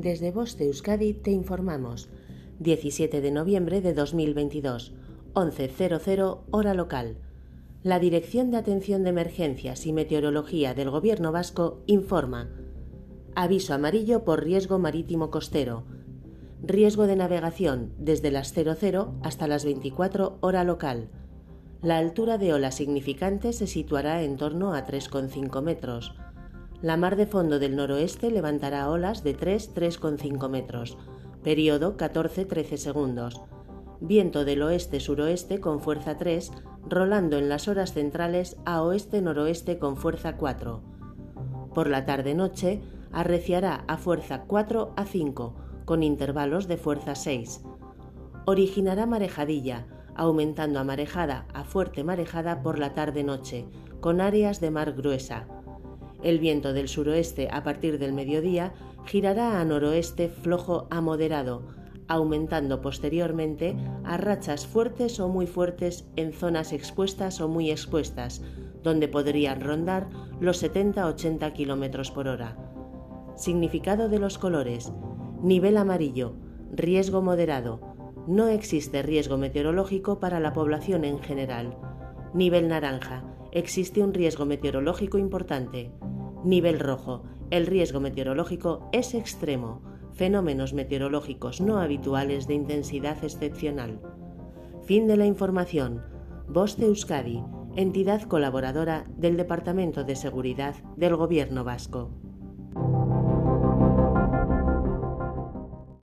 Desde Voz Euskadi te informamos. 17 de noviembre de 2022, 11.00 hora local. La Dirección de Atención de Emergencias y Meteorología del Gobierno Vasco informa. Aviso amarillo por riesgo marítimo costero. Riesgo de navegación desde las 00 hasta las 24 hora local. La altura de ola significante se situará en torno a 3,5 metros. La mar de fondo del noroeste levantará olas de 3-3,5 metros, periodo 14-13 segundos. Viento del oeste-suroeste con fuerza 3, rolando en las horas centrales a oeste-noroeste con fuerza 4. Por la tarde-noche, arreciará a fuerza 4 a 5, con intervalos de fuerza 6. Originará marejadilla, aumentando a marejada a fuerte marejada por la tarde-noche, con áreas de mar gruesa el viento del suroeste a partir del mediodía girará a noroeste flojo a moderado, aumentando posteriormente a rachas fuertes o muy fuertes en zonas expuestas o muy expuestas, donde podrían rondar los 70-80 km por hora. Significado de los colores. Nivel amarillo. Riesgo moderado. No existe riesgo meteorológico para la población en general. Nivel naranja. Existe un riesgo meteorológico importante. Nivel rojo. El riesgo meteorológico es extremo. Fenómenos meteorológicos no habituales de intensidad excepcional. Fin de la información. Voz de Euskadi, entidad colaboradora del Departamento de Seguridad del Gobierno Vasco.